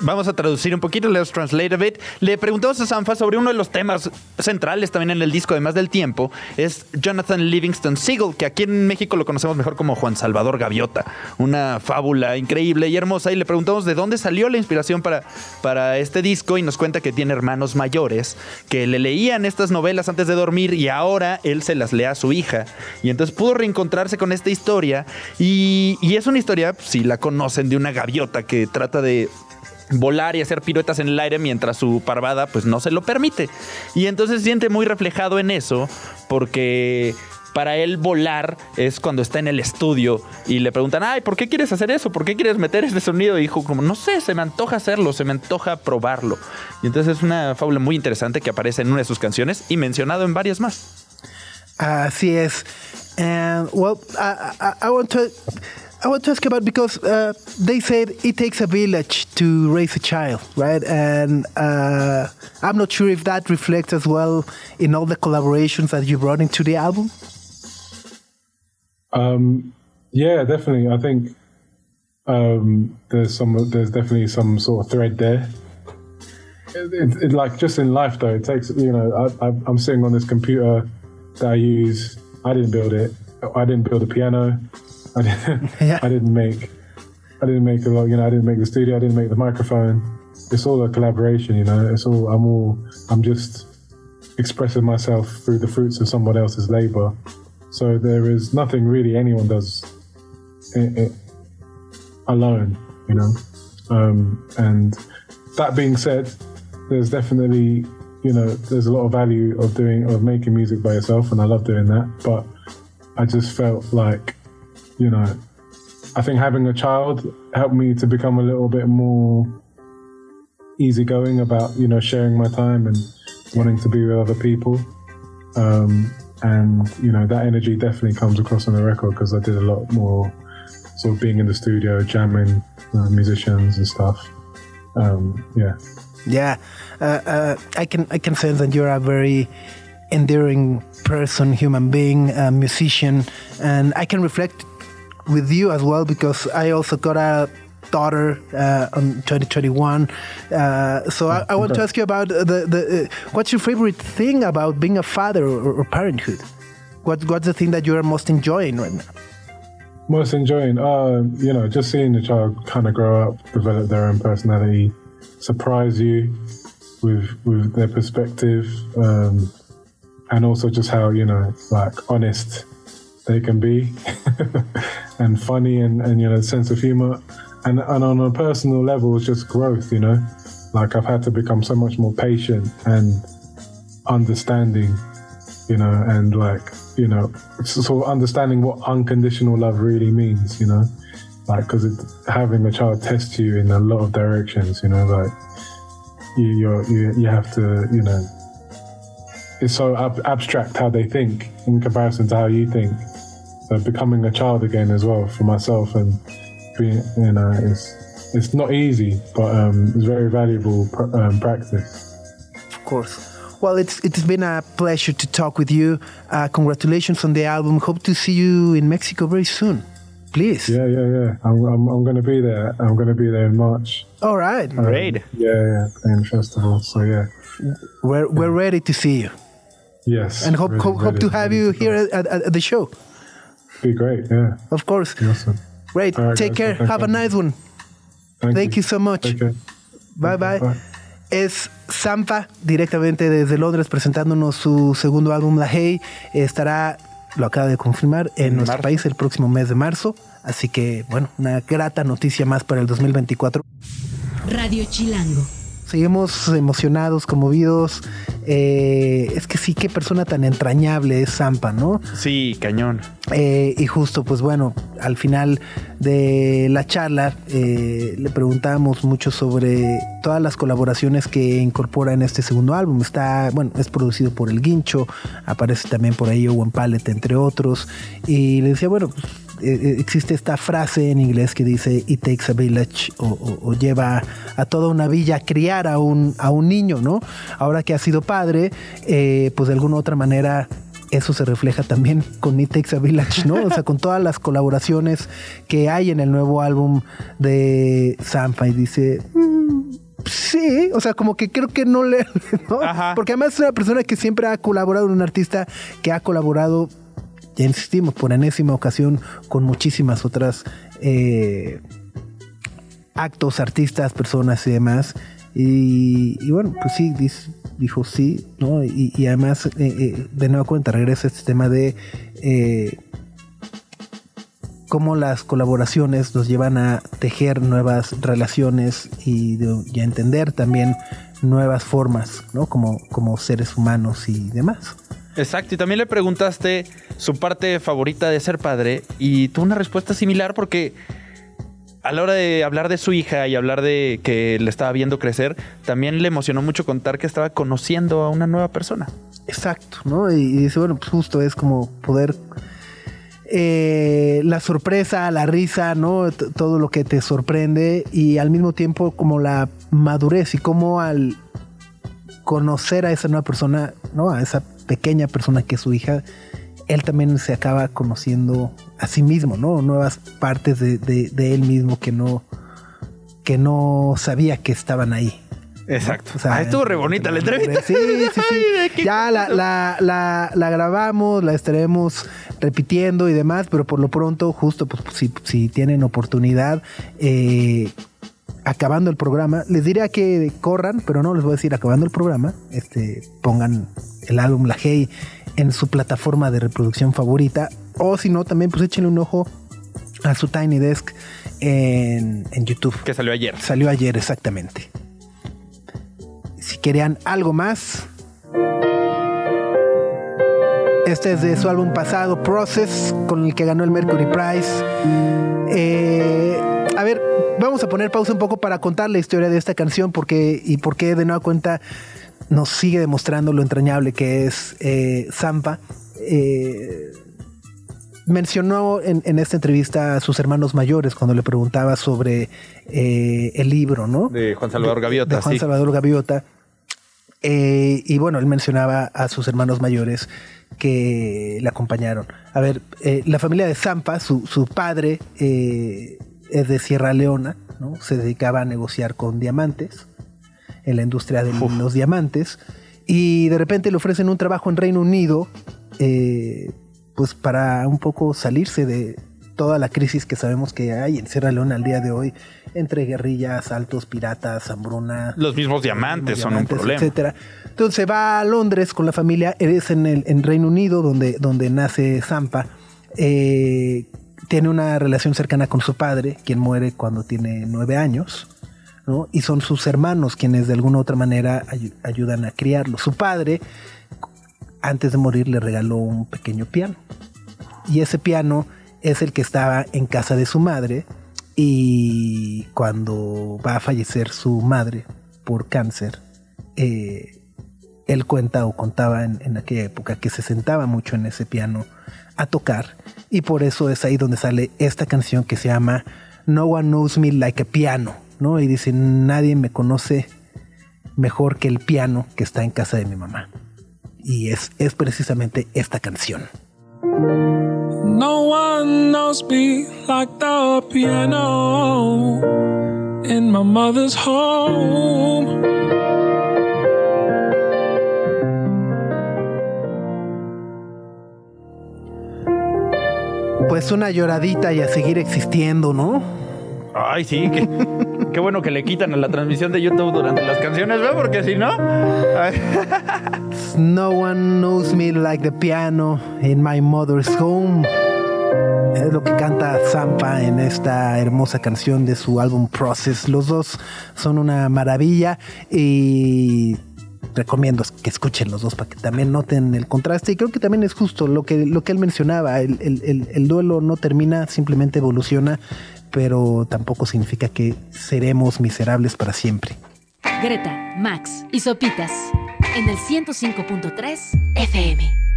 Vamos a traducir un poquito, let's translate a bit. Le preguntamos a Sanfa sobre uno de los temas centrales también en el disco, además del tiempo, es Jonathan Livingston Seagull, que aquí en México lo conocemos mejor como Juan Salvador Gaviota. Una fábula increíble y hermosa. Y le preguntamos de dónde salió la inspiración para, para este disco y nos cuenta que tiene hermanos mayores que le leían estas novelas antes de dormir y ahora él se las lee a su hija. Y entonces pudo reencontrarse con esta historia y, y es una historia, si la conocen, de una gaviota que trata de volar y hacer piruetas en el aire mientras su parvada pues no se lo permite. Y entonces se siente muy reflejado en eso porque para él volar es cuando está en el estudio y le preguntan, ay, ¿por qué quieres hacer eso? ¿Por qué quieres meter ese sonido? Y dijo, como, no sé, se me antoja hacerlo, se me antoja probarlo. Y entonces es una fábula muy interesante que aparece en una de sus canciones y mencionado en varias más. Así es. Well, I, I want to I want to ask about because uh, they said it takes a village to raise a child, right? And uh, I'm not sure if that reflects as well in all the collaborations that you brought into the album. Um, yeah, definitely. I think um, there's some, there's definitely some sort of thread there. It, it, it, like just in life, though, it takes you know. I, I'm sitting on this computer that I use. I didn't build it. I didn't build a piano. I didn't, Yeah. I didn't make. I didn't make a lot. You know, I didn't make the studio. I didn't make the microphone. It's all a collaboration. You know, it's all. I'm all. I'm just expressing myself through the fruits of someone else's labor. So there is nothing really anyone does it, it alone, you know. Um, and that being said, there's definitely, you know, there's a lot of value of doing of making music by yourself, and I love doing that. But I just felt like, you know, I think having a child helped me to become a little bit more easygoing about, you know, sharing my time and wanting to be with other people. Um, and you know that energy definitely comes across on the record because I did a lot more sort of being in the studio, jamming uh, musicians and stuff. Um, yeah, Yeah, uh, uh, I can I can sense that you're a very endearing person, human being, musician, and I can reflect with you as well because I also got a daughter uh, on 2021. Uh, so I, I want to ask you about the the uh, what's your favorite thing about being a father or, or parenthood? What what's the thing that you are most enjoying right now? most enjoying, uh, you know, just seeing the child kind of grow up, develop their own personality, surprise you with with their perspective, um, and also just how you know, like honest they can be, and funny, and and you know, sense of humor, and and on a personal level, it's just growth. You know, like I've had to become so much more patient and understanding you know, and like, you know, sort of understanding what unconditional love really means, you know, like, because having a child test you in a lot of directions, you know, like, you, you, you have to, you know, it's so ab- abstract how they think in comparison to how you think. So becoming a child again as well for myself and being, you know, it's, it's not easy, but um, it's very valuable pr- um, practice. Of course. Well, it's it's been a pleasure to talk with you. Uh, congratulations on the album. Hope to see you in Mexico very soon. Please. Yeah, yeah, yeah. I'm, I'm, I'm going to be there. I'm going to be there in March. All right. Great. Yeah, yeah, playing festival. So yeah, We're we're ready to see you, yes. and hope really, hope, hope to have really you good. here at, at, at the show. Be great. Yeah, Of course. awesome. Great. Right, Take guys. care. Have a nice one. Thank you so much. Bye bye. Bye. Es Zampa, directamente desde Londres, presentándonos su segundo álbum, La Hey. Estará, lo acaba de confirmar, en nuestro marzo. país el próximo mes de marzo. Así que, bueno, una grata noticia más para el 2024. Radio Chilango. Seguimos emocionados, conmovidos. Eh, es que sí, qué persona tan entrañable es Zampa, ¿no? Sí, cañón. Eh, y justo, pues bueno, al final de la charla eh, le preguntamos mucho sobre todas las colaboraciones que incorpora en este segundo álbum. Está, bueno, es producido por El Guincho, aparece también por ahí Owen Pallet, entre otros. Y le decía, bueno, pues, eh, eh, existe esta frase en inglés que dice It takes a village o, o- o lleva a toda una villa a criar a un, a un niño, ¿no? Ahora que ha sido padre, eh, pues de alguna u otra manera eso se refleja también con It Takes a Village, ¿no? O sea, con todas las colaboraciones que hay en el nuevo álbum de Zampa y dice, "Mm, Sí, o sea, como que creo que no le. ¿no? Porque además es una persona que siempre ha colaborado, un artista que ha colaborado, ya insistimos, por enésima ocasión con muchísimas otras eh, actos, artistas, personas y demás. Y, bueno, pues sí, dijo sí, ¿no? Y, además, eh, eh, de nueva cuenta, regresa este tema de. eh, cómo las colaboraciones nos llevan a tejer nuevas relaciones y, de- a entender también nuevas formas, ¿no? Como, como seres humanos y demás. Exacto, y también le preguntaste su parte favorita de ser padre y tuvo una respuesta similar porque a la hora de hablar de su hija y hablar de que le estaba viendo crecer, también le emocionó mucho contar que estaba conociendo a una nueva persona. Exacto, ¿no? Y, dice, bueno, pues justo es como poder... eh, la sorpresa, la risa, ¿no? Todo lo que te sorprende y al mismo tiempo como la madurez y cómo al conocer a esa nueva persona, ¿no? A esa pequeña persona que es su hija, él también se acaba conociendo a sí mismo, ¿no? Nuevas partes de, de- de él mismo que no, que no sabía que estaban ahí. Exacto. O sea, ah, estuvo re bonita la entrevista. Sí, sí, sí. Ya la, la, la grabamos, la estaremos repitiendo y demás, pero por lo pronto, justo pues, si, si tienen oportunidad, eh, acabando el programa, les diría que corran, pero no les voy a decir acabando el programa, este, pongan el álbum La Hey en su plataforma de reproducción favorita, o si no, también pues échenle un ojo a su Tiny Desk en, en YouTube. Que salió ayer. Salió ayer exactamente. Si querían algo más. Este es de su álbum pasado, Process, con el que ganó el Mercury Prize. Eh, vamos a poner pausa un poco para contar la historia de esta canción porque, y por qué de nueva cuenta nos sigue demostrando lo entrañable que es eh, Zampa. Eh, mencionó en, en esta entrevista a sus hermanos mayores cuando le preguntaba sobre eh, el libro, ¿no? De Juan Salvador Gaviota, De Juan sí. Salvador Gaviota. Eh, y bueno, él mencionaba a sus hermanos mayores que le acompañaron. A ver, eh, la familia de Zampa, su, su padre eh, es de Sierra Leona, ¿no? Se dedicaba a negociar con diamantes en la industria de los diamantes y de repente le ofrecen un trabajo en Reino Unido eh, pues para un poco salirse de toda la crisis que sabemos que hay en Sierra Leona al día de hoy entre guerrillas, asaltos, piratas, hambruna, Los mismos diamantes son un problema. etcétera. Entonces se va a Londres con la familia, es en el en Reino Unido donde, donde nace Zampa. Eh, tiene una relación cercana con su padre, quien muere cuando tiene nueve años. ¿no? Y son sus hermanos quienes de alguna u otra manera ay- ayudan a criarlo. Su padre, antes de morir, le regaló un pequeño piano. Y ese piano es el que estaba en casa de su madre. Y cuando va a fallecer su madre por cáncer, eh, él cuenta o contaba en, en aquella época que se sentaba mucho en ese piano a tocar. Y por eso es ahí donde sale esta canción que se llama No One Knows Me Like a Piano. ¿no? Y dice, nadie me conoce mejor que el piano que está en casa de mi mamá. Y es, es precisamente esta canción. No one knows me like the piano in my mother's home. Pues una lloradita y a seguir existiendo, ¿no? Ay, sí, qué, qué bueno que le quitan a la transmisión de YouTube durante las canciones, ¿verdad? Porque si no. No one knows me like the piano in my mother's home. Es lo que canta Zampa en esta hermosa canción de su álbum Process. Los dos son una maravilla y recomiendo que escuchen los dos para que también noten el contraste. Y creo que también es justo lo que, lo que él mencionaba. El, el- el- el duelo no termina, simplemente evoluciona, pero tampoco significa que seremos miserables para siempre. Greta, Max y Sopitas en el 105.3 FM.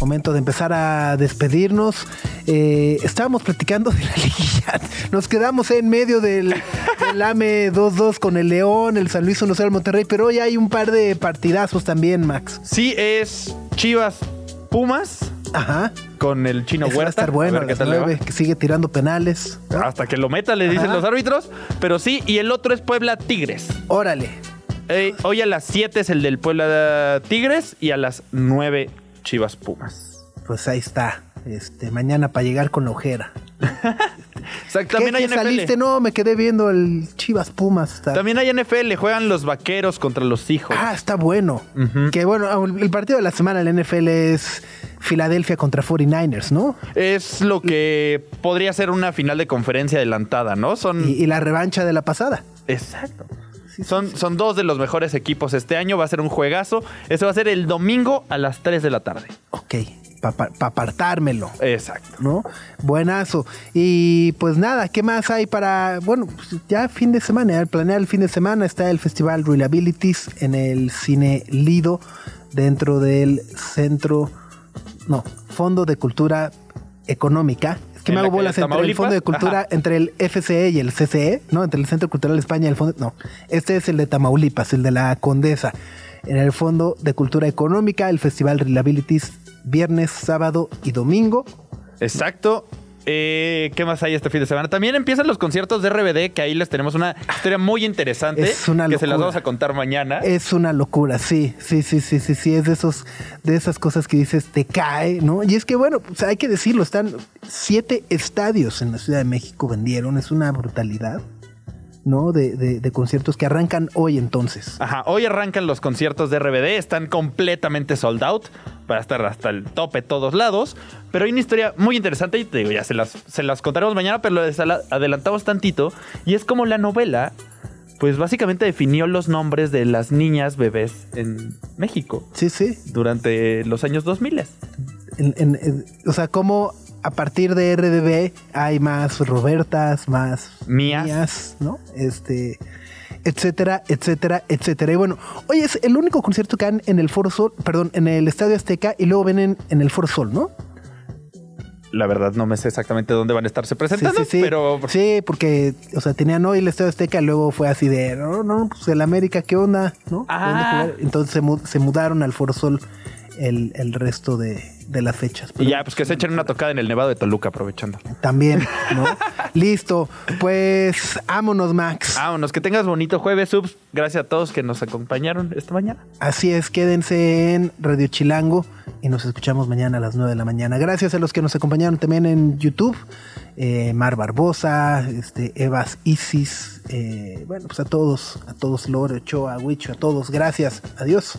Momento de empezar a despedirnos. Eh, estábamos platicando de la liguilla. Nos quedamos en medio del, del AME 2-2 con el León, el San Luis 1-0 al Monterrey, pero hoy hay un par de partidazos también, Max. Sí, es Chivas Pumas Ajá. con el chino Eso va a Huerta. estar bueno. A ver a qué las tal le va. nueve, que sigue tirando penales. ¿no? Hasta que lo meta, le dicen los árbitros. Pero sí, y el otro es Puebla Tigres. Órale. Eh, hoy a las 7 es el del Puebla Tigres y a las 9 Chivas Pumas. Pues ahí está. Este, mañana para llegar con la ojera. Sea, ¿Qué, también hay que saliste? NFL. No, me quedé viendo el Chivas Pumas. También hay NFL, juegan los vaqueros contra los hijos. Ah, está bueno. Que bueno, el partido de la semana en la NFL es Filadelfia contra 49ers, ¿no? Es lo que podría ser una final de conferencia adelantada, ¿no? Son. Y, y la revancha de la pasada. Exacto. Son, son dos de los mejores equipos este año. Va a ser un juegazo. Este va a ser el domingo a las 3 de la tarde. Ok, para apartármelo. Exacto. ¿no? Buenazo. Y pues nada, ¿qué más hay para, bueno, pues ya fin de semana, ya planear el fin de semana está el Festival Reliabilities en el Cine Lido, dentro del Centro, no, Fondo de Cultura Económica. Que ¿En me hago bolas entre el? Fondo de Cultura, Ajá. entre el FCE y el CCE, ¿no? Entre el Centro Cultural de España y el Fondo, no, este es el de Tamaulipas, el de la Condesa. En el Fondo de Cultura Económica, el Festival Reliabilities, viernes, sábado y domingo. Exacto. Eh, ¿Qué más hay este fin de semana? También empiezan los conciertos de RBD, que ahí les tenemos una historia muy interesante. Es una que se las locura. vamos a contar mañana. Es una locura, sí, sí, sí, sí, sí, sí, es de esos, de esas cosas que dices, te cae, ¿no? Y es que bueno, pues hay que decirlo, están siete estadios en la Ciudad de México vendieron, es una brutalidad, ¿no? De, de- de conciertos que arrancan hoy entonces. Ajá, hoy arrancan los conciertos de RBD, están completamente sold out, para estar hasta el tope todos lados, pero hay una historia muy interesante y te digo, ya se las, se las contaremos mañana, pero lo adelantamos tantito, y es como la novela, pues básicamente definió los nombres de las niñas bebés en México Sí, sí. durante los años 2000. En- en- en- o sea, como a partir de RDB hay más Robertas, más Mías. ¿no? Este, etcétera, etcétera, etcétera. Y bueno, hoy es el único concierto que dan en el Foro Sol, perdón, en el Estadio Azteca y luego ven en, en el Foro Sol, ¿no? La verdad no me sé exactamente dónde van a estarse Sí, presentando, sí, sí. pero Sí, porque, o sea, tenían hoy el Estadio Azteca luego fue así de, no, no, pues el América, ¿qué onda? ¿No? Ah. Entonces se, mu- se mudaron al Foro Sol el, el resto de, de las fechas. y ya, pues que se echen una tocada en el Nevado de Toluca aprovechando. También, ¿no? Listo. Pues, ámonos, Max. Vámonos, que tengas bonito jueves, subs. Gracias a todos que nos acompañaron esta mañana. Así es, quédense en Radio Chilango y nos escuchamos mañana a las 9 de la mañana. Gracias a los que nos acompañaron también en YouTube. eh, Mar Barbosa, este, Evas Isis, eh, bueno, pues a todos, a todos, Lore, Ochoa, Huicho, a todos, gracias. Adiós.